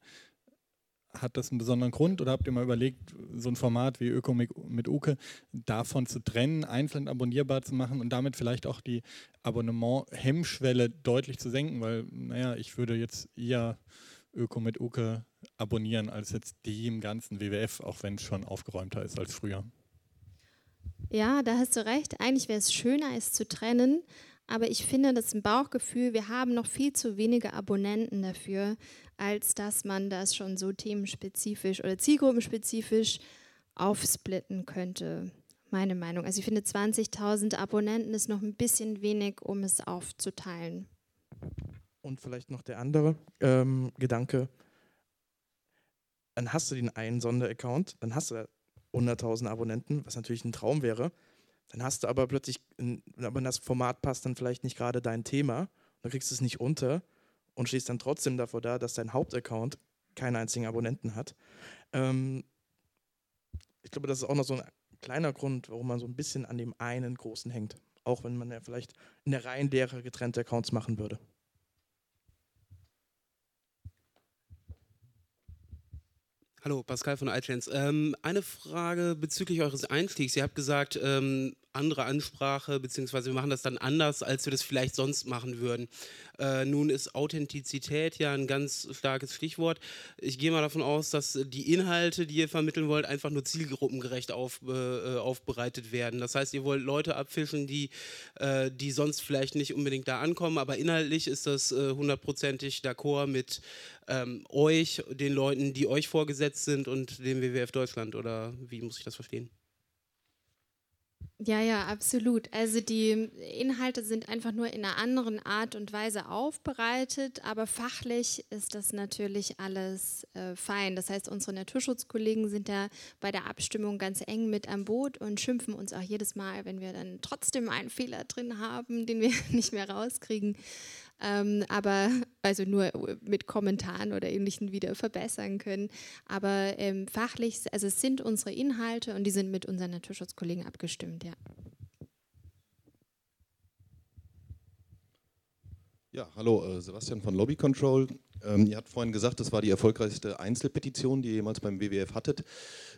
Hat das einen besonderen Grund oder habt ihr mal überlegt, so ein Format wie Öko mit Uke davon zu trennen, einzeln abonnierbar zu machen und damit vielleicht auch die Abonnement-Hemmschwelle deutlich zu senken? Weil, naja, ich würde jetzt eher Öko mit Uke abonnieren als jetzt dem ganzen WWF, auch wenn es schon aufgeräumter ist als früher. Ja, da hast du recht. Eigentlich wäre es schöner, es zu trennen. Aber ich finde, das ist ein Bauchgefühl. Wir haben noch viel zu wenige Abonnenten dafür, als dass man das schon so themenspezifisch oder zielgruppenspezifisch aufsplitten könnte. Meine Meinung. Also ich finde 20.000 Abonnenten ist noch ein bisschen wenig, um es aufzuteilen. Und vielleicht noch der andere ähm, Gedanke. Dann hast du den einen Sonderaccount, dann hast du 100.000 Abonnenten, was natürlich ein Traum wäre. Dann hast du aber plötzlich, aber das Format passt dann vielleicht nicht gerade dein Thema, dann kriegst du es nicht unter und stehst dann trotzdem davor da, dass dein Hauptaccount keinen einzigen Abonnenten hat. Ähm, ich glaube, das ist auch noch so ein kleiner Grund, warum man so ein bisschen an dem einen großen hängt. Auch wenn man ja vielleicht in der Reihenlehre getrennte Accounts machen würde. Hallo, Pascal von iChance. Ähm, eine Frage bezüglich eures Einstiegs. Ihr habt gesagt, ähm, andere Ansprache, beziehungsweise wir machen das dann anders, als wir das vielleicht sonst machen würden. Äh, nun ist Authentizität ja ein ganz starkes Stichwort. Ich gehe mal davon aus, dass die Inhalte, die ihr vermitteln wollt, einfach nur zielgruppengerecht auf, äh, aufbereitet werden. Das heißt, ihr wollt Leute abfischen, die, äh, die sonst vielleicht nicht unbedingt da ankommen, aber inhaltlich ist das äh, hundertprozentig d'accord mit ähm, euch, den Leuten, die euch vorgesetzt sind und dem WWF Deutschland, oder wie muss ich das verstehen? Ja, ja, absolut. Also die Inhalte sind einfach nur in einer anderen Art und Weise aufbereitet, aber fachlich ist das natürlich alles äh, fein. Das heißt, unsere Naturschutzkollegen sind da bei der Abstimmung ganz eng mit am Boot und schimpfen uns auch jedes Mal, wenn wir dann trotzdem einen Fehler drin haben, den wir nicht mehr rauskriegen ähm, aber also nur mit Kommentaren oder ähnlichen wieder verbessern können. Aber ähm, fachlich, also es sind unsere Inhalte und die sind mit unseren Naturschutzkollegen abgestimmt, ja. Ja, hallo, äh, Sebastian von Lobby Control. Ähm, ihr habt vorhin gesagt, das war die erfolgreichste Einzelpetition, die ihr jemals beim WWF hattet.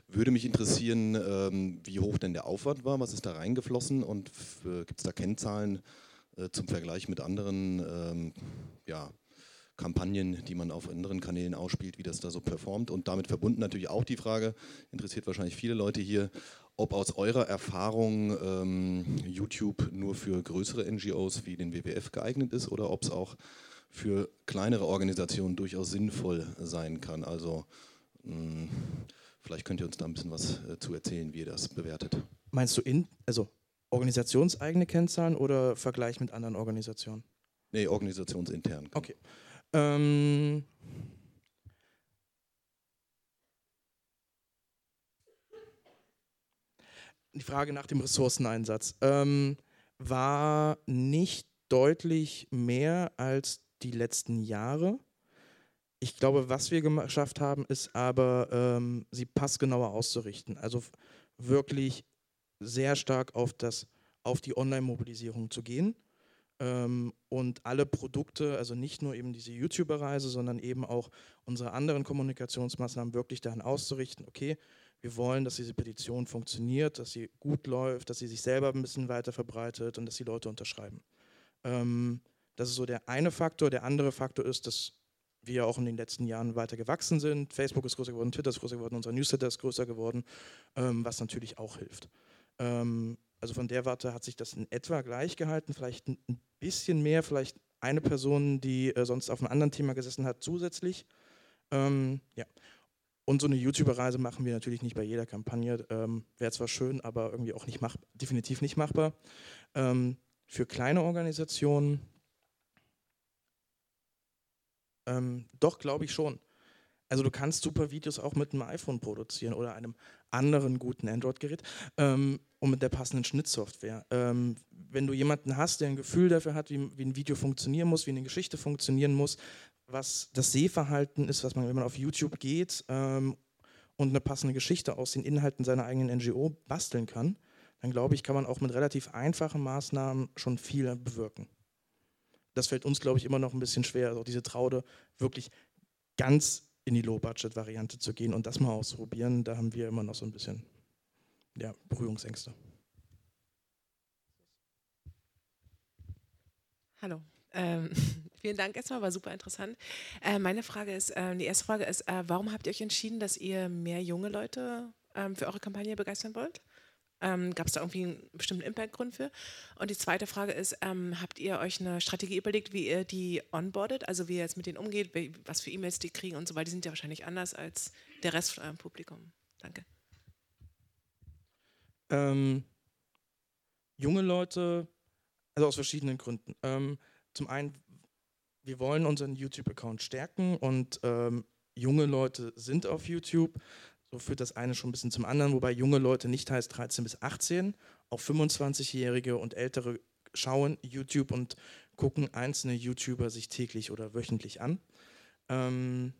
Würde mich interessieren, ähm, wie hoch denn der Aufwand war, was ist da reingeflossen und äh, gibt es da Kennzahlen, äh, zum Vergleich mit anderen ähm, ja, Kampagnen, die man auf anderen Kanälen ausspielt, wie das da so performt. Und damit verbunden natürlich auch die Frage, interessiert wahrscheinlich viele Leute hier, ob aus eurer Erfahrung ähm, YouTube nur für größere NGOs wie den WWF geeignet ist oder ob es auch für kleinere Organisationen durchaus sinnvoll sein kann. Also mh, hm, vielleicht könnt ihr uns da ein bisschen was äh, zu erzählen, wie ihr das bewertet. Meinst du in, also organisationseigene Kennzahlen oder Vergleich mit anderen Organisationen? Nee, organisationsintern. Okay. Ähm die Frage nach dem Ressourceneinsatz ähm, war nicht deutlich mehr als die letzten Jahre. Ich glaube, was wir geschafft haben, ist aber, ähm, sie passgenauer auszurichten. Also wirklich sehr stark auf, das, auf die Online-Mobilisierung zu gehen ähm, und alle Produkte, also nicht nur eben diese YouTuber-Reise, sondern eben auch unsere anderen Kommunikationsmaßnahmen wirklich daran auszurichten, okay, wir wollen, dass diese Petition funktioniert, dass sie gut läuft, dass sie sich selber ein bisschen weiter verbreitet und dass die Leute unterschreiben. Ähm, das ist so der eine Faktor. Der andere Faktor ist, dass wir auch in den letzten Jahren weiter gewachsen sind. Facebook ist größer geworden, Twitter ist größer geworden, unser Newsletter ist größer geworden, ähm, was natürlich auch hilft. Ähm, also von der Warte hat sich das in etwa gleich gehalten, vielleicht ein bisschen mehr, vielleicht eine Person, die äh, sonst auf einem anderen Thema gesessen hat, zusätzlich. Ähm, ja. Und so eine YouTuber-Reise machen wir natürlich nicht bei jeder Kampagne. Ähm, Wäre zwar schön, aber irgendwie auch nicht mach, definitiv nicht machbar. Ähm, für kleine Organisationen ähm, doch, glaube ich schon. Also du kannst super Videos auch mit einem iPhone produzieren oder einem anderen guten Android-Gerät ähm, und mit der passenden Schnittsoftware. Ähm, wenn du jemanden hast, der ein Gefühl dafür hat, wie, wie, ein Video funktionieren muss, wie eine Geschichte funktionieren muss, was das Sehverhalten ist, was man, wenn man auf YouTube geht ähm, und eine passende Geschichte aus den Inhalten seiner eigenen NGO basteln kann, dann glaube ich, kann man auch mit relativ einfachen Maßnahmen schon viel bewirken. Das fällt uns, glaube ich, immer noch ein bisschen schwer, also diese Traude wirklich ganz in die Low-Budget-Variante zu gehen und das mal auszuprobieren. Da haben wir immer noch so ein bisschen ja, Berührungsängste. Hallo. Ähm, vielen Dank erstmal, war super interessant. Äh, meine Frage ist, äh, die erste Frage ist, äh, warum habt ihr euch entschieden, dass ihr mehr junge Leute ähm, für eure Kampagne begeistern wollt? Ähm, Gab es da irgendwie einen bestimmten Impact-Grund für? Und die zweite Frage ist, ähm, habt ihr euch eine Strategie überlegt, wie ihr die onboardet, also wie ihr jetzt mit denen umgeht, was für E-Mails die kriegen und so weiter? Die sind ja wahrscheinlich anders als der Rest von eurem Publikum. Danke. Ähm, junge Leute, also aus verschiedenen Gründen. Ähm, zum einen, wir wollen unseren YouTube-Account stärken und ähm, junge Leute sind auf YouTube. Führt das eine schon ein bisschen zum anderen, wobei junge Leute nicht heißt 13 bis 18, auch 25-Jährige und Ältere schauen YouTube und gucken einzelne YouTuber sich täglich oder wöchentlich an. Ähm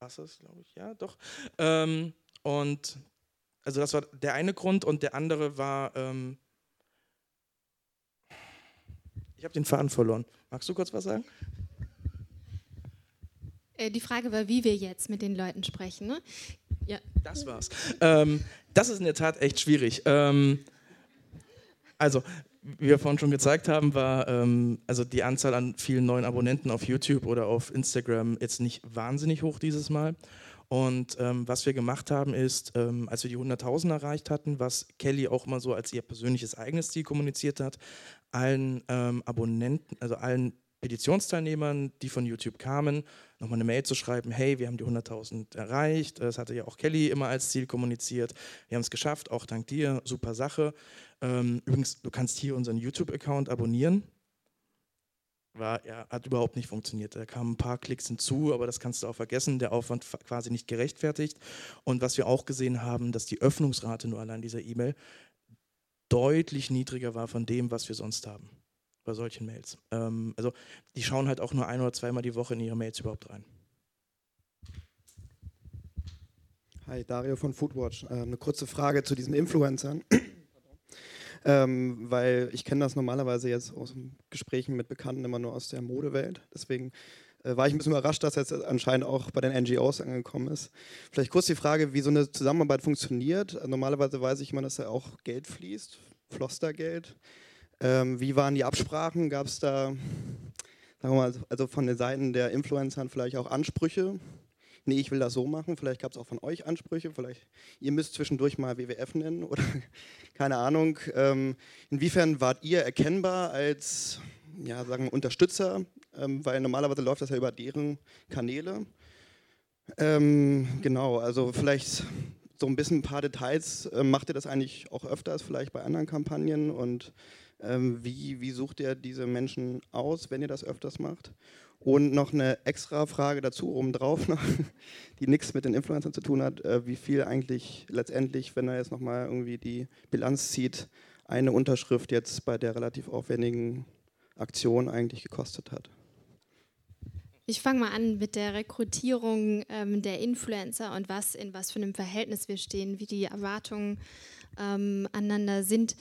was ist, glaube ich, ja, doch. Ähm, und also das war der eine Grund und der andere war, ähm ich habe den Faden verloren. Magst du kurz was sagen? Äh, die Frage war, wie wir jetzt mit den Leuten sprechen. Ne? Ja. Das war's. Ähm, das ist in der Tat echt schwierig. Ähm, also, wie wir vorhin schon gezeigt haben, war ähm, also die Anzahl an vielen neuen Abonnenten auf YouTube oder auf Instagram jetzt nicht wahnsinnig hoch dieses Mal. Und ähm, was wir gemacht haben, ist, ähm, als wir die 100.000 erreicht hatten, was Kelly auch mal so als ihr persönliches eigenes Ziel kommuniziert hat, allen ähm, Abonnenten, also allen Petitionsteilnehmern, die von YouTube kamen, nochmal eine Mail zu schreiben, hey, wir haben die 100.000 erreicht, das hatte ja auch Kelly immer als Ziel kommuniziert, wir haben es geschafft, auch dank dir, super Sache. Ähm, übrigens, du kannst hier unseren YouTube-Account abonnieren. War, ja, hat überhaupt nicht funktioniert. Da kamen ein paar Klicks hinzu, aber das kannst du auch vergessen, der Aufwand quasi nicht gerechtfertigt. Und was wir auch gesehen haben, dass die Öffnungsrate nur allein dieser E-Mail deutlich niedriger war von dem, was wir sonst haben bei solchen Mails. Ähm, also die schauen halt auch nur ein oder zweimal die Woche in ihre Mails überhaupt rein. Hi, Dario von Foodwatch. Ähm, eine kurze Frage zu diesen Influencern. ähm, weil ich kenne das normalerweise jetzt aus Gesprächen mit Bekannten immer nur aus der Modewelt. Deswegen äh, war ich ein bisschen überrascht, dass jetzt anscheinend auch bei den NGOs angekommen ist. Vielleicht kurz die Frage, wie so eine Zusammenarbeit funktioniert. Normalerweise weiß ich immer, dass da auch Geld fließt, floss da Geld. Ähm, wie waren die Absprachen? Gab es da, sagen wir mal, also von den Seiten der Influencer vielleicht auch Ansprüche? Nee, ich will das so machen. Vielleicht gab es auch von euch Ansprüche. Vielleicht ihr müsst zwischendurch mal WWF nennen oder keine Ahnung. Ähm, inwiefern wart ihr erkennbar als ja, sagen wir, Unterstützer? Ähm, weil normalerweise läuft das ja über deren Kanäle. Ähm, genau, also vielleicht so ein bisschen ein paar Details. Ähm, macht ihr das eigentlich auch öfters, vielleicht bei anderen Kampagnen? Und ähm, wie, wie sucht ihr diese Menschen aus, wenn ihr das öfters macht? Und noch eine extra Frage dazu, obendrauf noch, die nichts mit den Influencern zu tun hat, äh, wie viel eigentlich letztendlich, wenn er jetzt nochmal irgendwie die Bilanz zieht, eine Unterschrift jetzt bei der relativ aufwendigen Aktion eigentlich gekostet hat. Ich fange mal an mit der Rekrutierung ähm, der Influencer und was in was für einem Verhältnis wir stehen, wie die Erwartungen ähm, aneinander sind.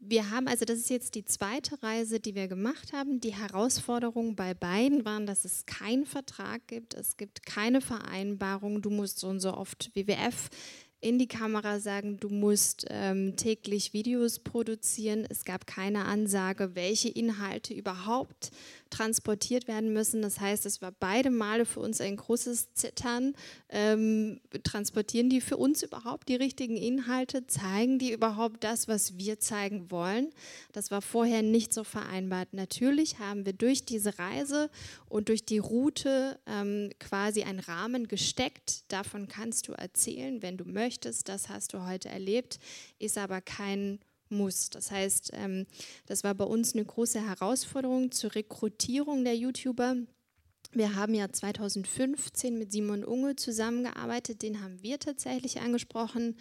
Wir haben, also das ist jetzt die zweite Reise, die wir gemacht haben. Die Herausforderungen bei beiden waren, dass es keinen Vertrag gibt, es gibt keine Vereinbarung, du musst so und so oft WWF in die Kamera sagen, du musst ähm, täglich Videos produzieren. Es gab keine Ansage, welche Inhalte überhaupt transportiert werden müssen. Das heißt, es war beide Male für uns ein großes Zittern. Ähm, transportieren die für uns überhaupt die richtigen Inhalte? Zeigen die überhaupt das, was wir zeigen wollen? Das war vorher nicht so vereinbart. Natürlich haben wir durch diese Reise und durch die Route ähm, quasi einen Rahmen gesteckt. Davon kannst du erzählen, wenn du möchtest. Das hast du heute erlebt, ist aber kein muss. Das heißt, ähm, das war bei uns eine große Herausforderung zur Rekrutierung der YouTuber. Wir haben ja 2015 mit Simon Unge zusammengearbeitet, den haben wir tatsächlich angesprochen.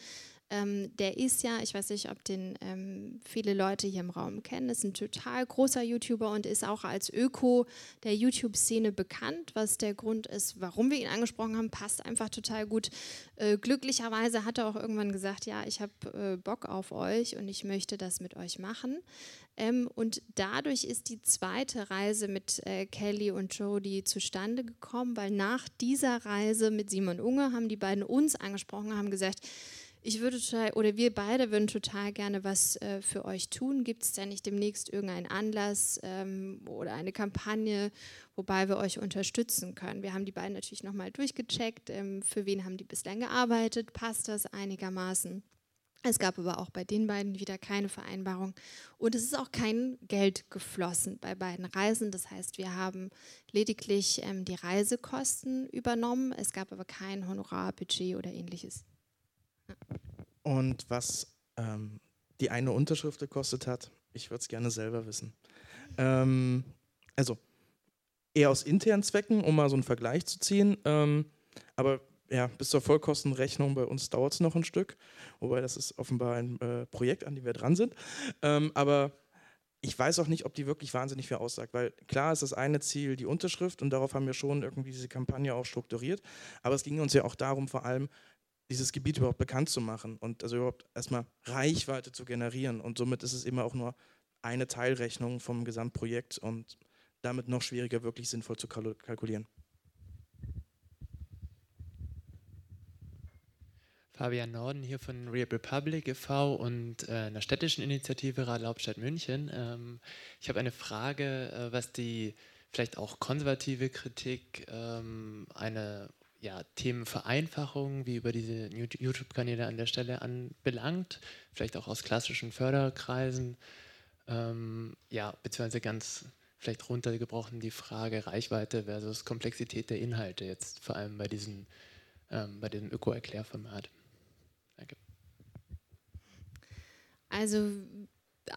Ähm, der ist ja, ich weiß nicht, ob den ähm, viele Leute hier im Raum kennen, ist ein total großer YouTuber und ist auch als Öko der YouTube-Szene bekannt. Was der Grund ist, warum wir ihn angesprochen haben, passt einfach total gut. Äh, glücklicherweise hat er auch irgendwann gesagt, ja, ich habe äh, Bock auf euch und ich möchte das mit euch machen. Ähm, und dadurch ist die zweite Reise mit äh, Kelly und Jodie zustande gekommen, weil nach dieser Reise mit Simon Unge haben die beiden uns angesprochen, haben gesagt, ich würde total, oder wir beide würden total gerne was äh, für euch tun. Gibt es da nicht demnächst irgendeinen Anlass ähm, oder eine Kampagne, wobei wir euch unterstützen können? Wir haben die beiden natürlich nochmal durchgecheckt. Ähm, für wen haben die bislang gearbeitet? Passt das einigermaßen? Es gab aber auch bei den beiden wieder keine Vereinbarung. Und es ist auch kein Geld geflossen bei beiden Reisen. Das heißt, wir haben lediglich ähm, die Reisekosten übernommen. Es gab aber kein Honorarbudget oder ähnliches. Und was ähm, die eine Unterschrift gekostet hat, ich würde es gerne selber wissen. Ähm, also eher aus internen Zwecken, um mal so einen Vergleich zu ziehen. Ähm, aber ja, bis zur Vollkostenrechnung bei uns dauert es noch ein Stück. Wobei das ist offenbar ein äh, Projekt, an dem wir dran sind. Ähm, aber ich weiß auch nicht, ob die wirklich wahnsinnig viel aussagt, weil klar ist das eine Ziel die Unterschrift und darauf haben wir schon irgendwie diese Kampagne auch strukturiert. Aber es ging uns ja auch darum, vor allem dieses Gebiet überhaupt bekannt zu machen und also überhaupt erstmal Reichweite zu generieren. Und somit ist es immer auch nur eine Teilrechnung vom Gesamtprojekt und damit noch schwieriger, wirklich sinnvoll zu kalkulieren. Fabian Norden hier von Real Republic e.V. und äh, einer städtischen Initiative Rad Hauptstadt München. Ähm, ich habe eine Frage, äh, was die vielleicht auch konservative Kritik ähm, eine ja, Themenvereinfachung wie über diese YouTube-Kanäle an der Stelle anbelangt, vielleicht auch aus klassischen Förderkreisen, ähm, ja, beziehungsweise ganz vielleicht runtergebrochen die Frage Reichweite versus Komplexität der Inhalte, jetzt vor allem bei, diesen, ähm, bei diesem Öko-Erklärformat. Danke. Also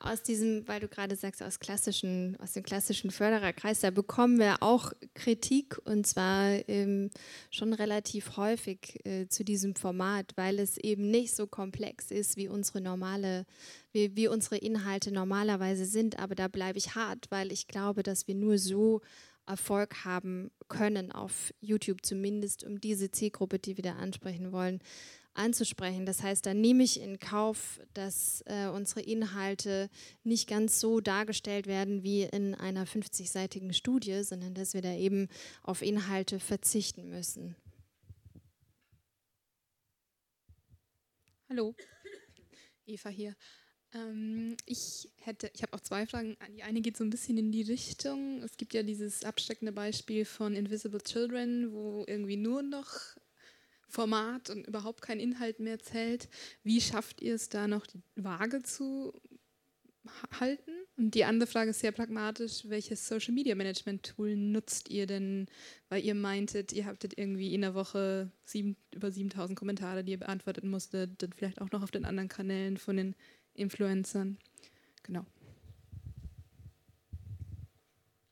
aus diesem, weil du gerade sagst, aus klassischen, aus dem klassischen Fördererkreis, da bekommen wir auch Kritik und zwar ähm, schon relativ häufig äh, zu diesem Format, weil es eben nicht so komplex ist, wie unsere normale, wie, wie unsere Inhalte normalerweise sind. Aber da bleibe ich hart, weil ich glaube, dass wir nur so Erfolg haben können auf YouTube, zumindest um diese Zielgruppe, die wir da ansprechen wollen, anzusprechen. Das heißt, da nehme ich in Kauf, dass äh, unsere Inhalte nicht ganz so dargestellt werden wie in einer 50-seitigen Studie, sondern dass wir da eben auf Inhalte verzichten müssen. Hallo, Eva hier. Ähm, ich hätte, ich habe auch zwei Fragen. Die eine geht so ein bisschen in die Richtung. Es gibt ja dieses absteckende Beispiel von Invisible Children, wo irgendwie nur noch Format und überhaupt kein Inhalt mehr zählt. Wie schafft ihr es da noch die Waage zu halten? Und die andere Frage ist sehr pragmatisch, welches Social Media Management Tool nutzt ihr denn? Weil ihr meintet, ihr habtet irgendwie in der Woche sieben, über 7000 Kommentare, die ihr beantworten musstet, dann vielleicht auch noch auf den anderen Kanälen von den Influencern. Genau.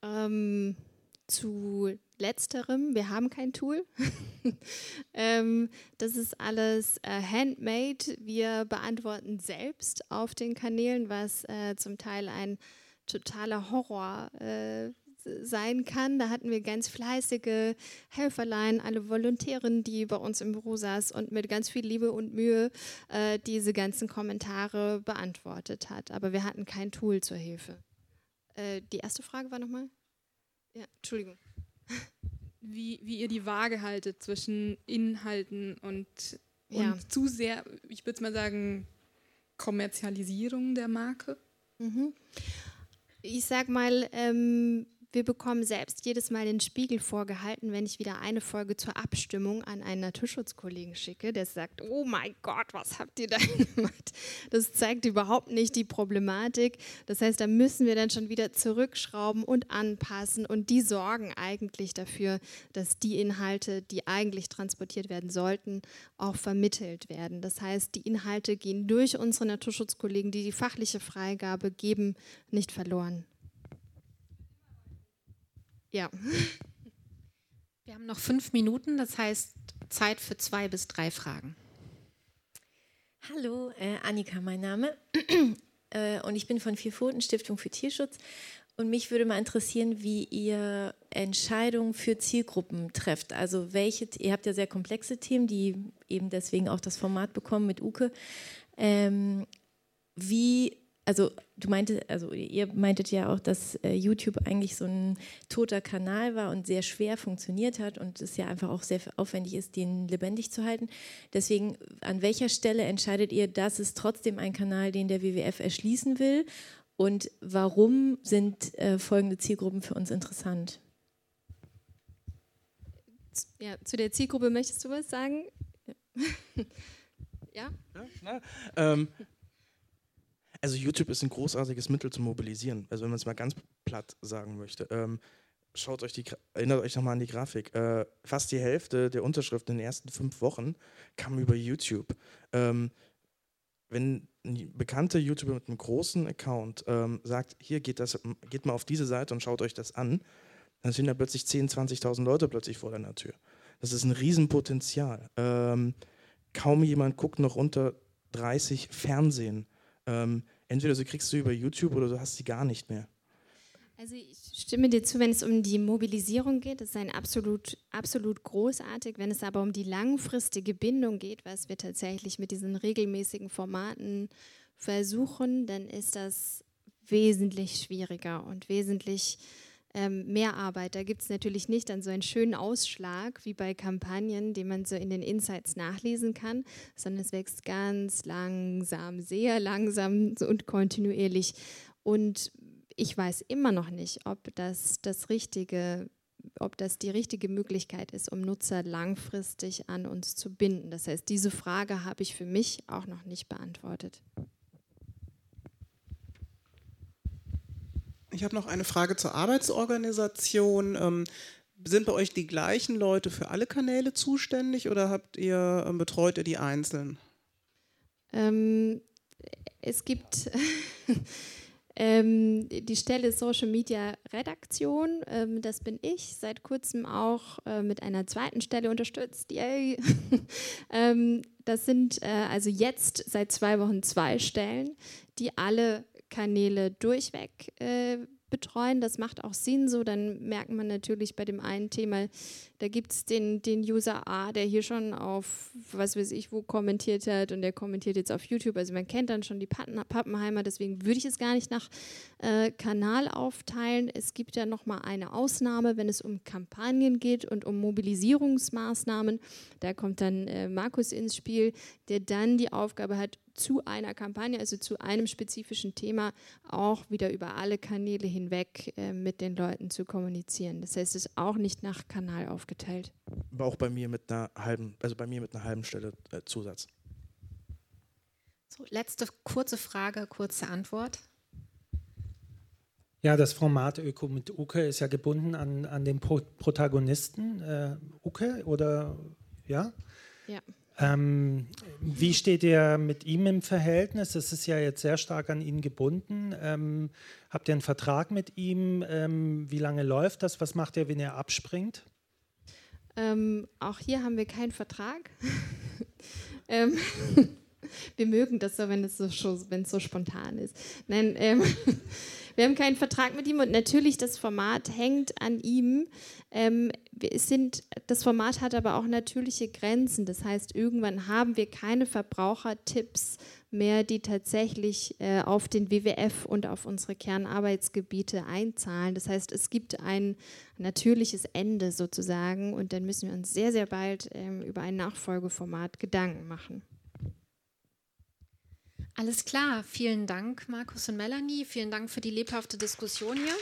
Ähm, zu letzterem, wir haben kein Tool. ähm, das ist alles äh, handmade. Wir beantworten selbst auf den Kanälen, was äh, zum Teil ein totaler Horror äh, sein kann. Da hatten wir ganz fleißige Helferlein, alle Volontärinnen, die bei uns im Büro saß und mit ganz viel Liebe und Mühe äh, diese ganzen Kommentare beantwortet hat. Aber wir hatten kein Tool zur Hilfe. Äh, die erste Frage war nochmal? Ja, Entschuldigung. Wie, wie ihr die Waage haltet zwischen Inhalten und, und Ja. zu sehr, ich würde mal sagen, Kommerzialisierung der Marke. Mhm. Ich sag mal, ähm, wir bekommen selbst jedes Mal den Spiegel vorgehalten, wenn ich wieder eine Folge zur Abstimmung an einen Naturschutzkollegen schicke, der sagt, oh mein Gott, was habt ihr da gemacht? Das zeigt überhaupt nicht die Problematik. Das heißt, da müssen wir dann schon wieder zurückschrauben und anpassen und die sorgen eigentlich dafür, dass die Inhalte, die eigentlich transportiert werden sollten, auch vermittelt werden. Das heißt, die Inhalte gehen durch unsere Naturschutzkollegen, die die fachliche Freigabe geben, nicht verloren. Ja. Wir haben noch fünf Minuten, das heißt Zeit für zwei bis drei Fragen. Hallo, äh, Annika, mein Name. äh, und ich bin von Vierpfoten Stiftung für Tierschutz. Und mich würde mal interessieren, wie ihr Entscheidungen für Zielgruppen trefft. Also welche, ihr habt ja sehr komplexe Themen, die eben deswegen auch das Format bekommen mit Uke. Ähm, wie, also du meintest, also ihr meintet ja auch, dass äh, YouTube eigentlich so ein toter Kanal war und sehr schwer funktioniert hat und es ja einfach auch sehr aufwendig ist, den lebendig zu halten. Deswegen, an welcher Stelle entscheidet ihr, dass es trotzdem ein Kanal, den der WWF erschließen will? Und warum sind äh, folgende Zielgruppen für uns interessant? ja. Zu der Zielgruppe möchtest du was sagen? ja? Na, ähm, also YouTube ist ein großartiges Mittel zum Mobilisieren. Also wenn man es mal ganz platt sagen möchte. Ähm, schaut euch die, erinnert euch nochmal an die Grafik. Äh, fast die Hälfte der Unterschriften in den ersten fünf Wochen kam über YouTube. Ähm, wenn ein bekannter YouTuber mit einem großen Account ähm, sagt, hier geht, das, geht mal auf diese Seite und schaut euch das an, dann sind da plötzlich 10.000, 20.000 Leute plötzlich vor deiner Tür. Das ist ein Riesenpotenzial. Ähm, kaum jemand guckt noch unter 30 Fernsehen. Ähm, entweder so kriegst du über YouTube oder du hast sie gar nicht mehr. Also ich stimme dir zu, wenn es um die Mobilisierung geht, das ist ein absolut, absolut großartig. Wenn es aber um die langfristige Bindung geht, was wir tatsächlich mit diesen regelmäßigen Formaten versuchen, dann ist das wesentlich schwieriger und wesentlich ähm, mehr Arbeit. Da gibt es natürlich nicht dann so einen schönen Ausschlag wie bei Kampagnen, den man so in den Insights nachlesen kann, sondern es wächst ganz langsam, sehr langsam und kontinuierlich. Und ich weiß immer noch nicht, ob das das richtige, ob das die richtige Möglichkeit ist, um Nutzer langfristig an uns zu binden. Das heißt, diese Frage habe ich für mich auch noch nicht beantwortet. Ich habe noch eine Frage zur Arbeitsorganisation. Ähm, sind bei euch die gleichen Leute für alle Kanäle zuständig oder habt ihr, ähm, betreut ihr die einzeln? Ähm, es gibt ähm, die Stelle Social Media Redaktion. Ähm, das bin ich, seit kurzem auch äh, mit einer zweiten Stelle unterstützt. Yay. ähm, das sind äh, also jetzt seit zwei Wochen zwei Stellen, die alle Kanäle durchweg äh, betreuen. Das macht auch Sinn so. Dann merkt man natürlich bei dem einen Thema, da gibt es den, den User A, der hier schon auf was weiß ich wo kommentiert hat und der kommentiert jetzt auf YouTube. Also man kennt dann schon die Pappen Pappenheimer, deswegen würde ich es gar nicht nach äh, Kanal aufteilen. Es gibt ja nochmal eine Ausnahme, wenn es um Kampagnen geht und um Mobilisierungsmaßnahmen. Da kommt dann äh, Markus ins Spiel, der dann die Aufgabe hat, zu einer Kampagne, also zu einem spezifischen Thema, auch wieder über alle Kanäle hinweg äh, mit den Leuten zu kommunizieren. Das heißt, es ist auch nicht nach Kanal aufgeteilt. Aber auch bei mir mit einer halben, also bei mir mit einer halben Stelle äh, Zusatz. So, letzte kurze Frage, kurze Antwort. Ja, das Format Öko mit Uke ist ja gebunden an, an den Pro Protagonisten. Äh, Uke oder ja? Ja. Ähm, wie steht ihr mit ihm im Verhältnis? Es ist ja jetzt sehr stark an ihn gebunden. Ähm, habt ihr einen Vertrag mit ihm? Ähm, wie lange läuft das? Was macht er, wenn er abspringt? Ähm, auch hier haben wir keinen Vertrag. ähm, wir mögen das so, wenn es so, so spontan ist. Nein, ähm, wir haben keinen Vertrag mit ihm und natürlich das Format hängt an ihm. Ähm, sind, das Format hat aber auch natürliche Grenzen. Das heißt, irgendwann haben wir keine Verbrauchertipps mehr, die tatsächlich äh, auf den WWF und auf unsere Kernarbeitsgebiete einzahlen. Das heißt, es gibt ein natürliches Ende sozusagen und dann müssen wir uns sehr, sehr bald ähm, über ein Nachfolgeformat Gedanken machen. Alles klar, vielen Dank, Markus und Melanie. Vielen Dank für die lebhafte Diskussion hier.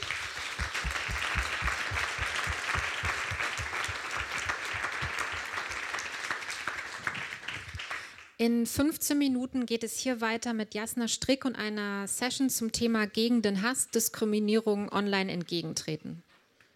In 15 Minuten geht es hier weiter mit Jasna Strick und einer Session zum Thema gegen den Hass, Diskriminierung online entgegentreten.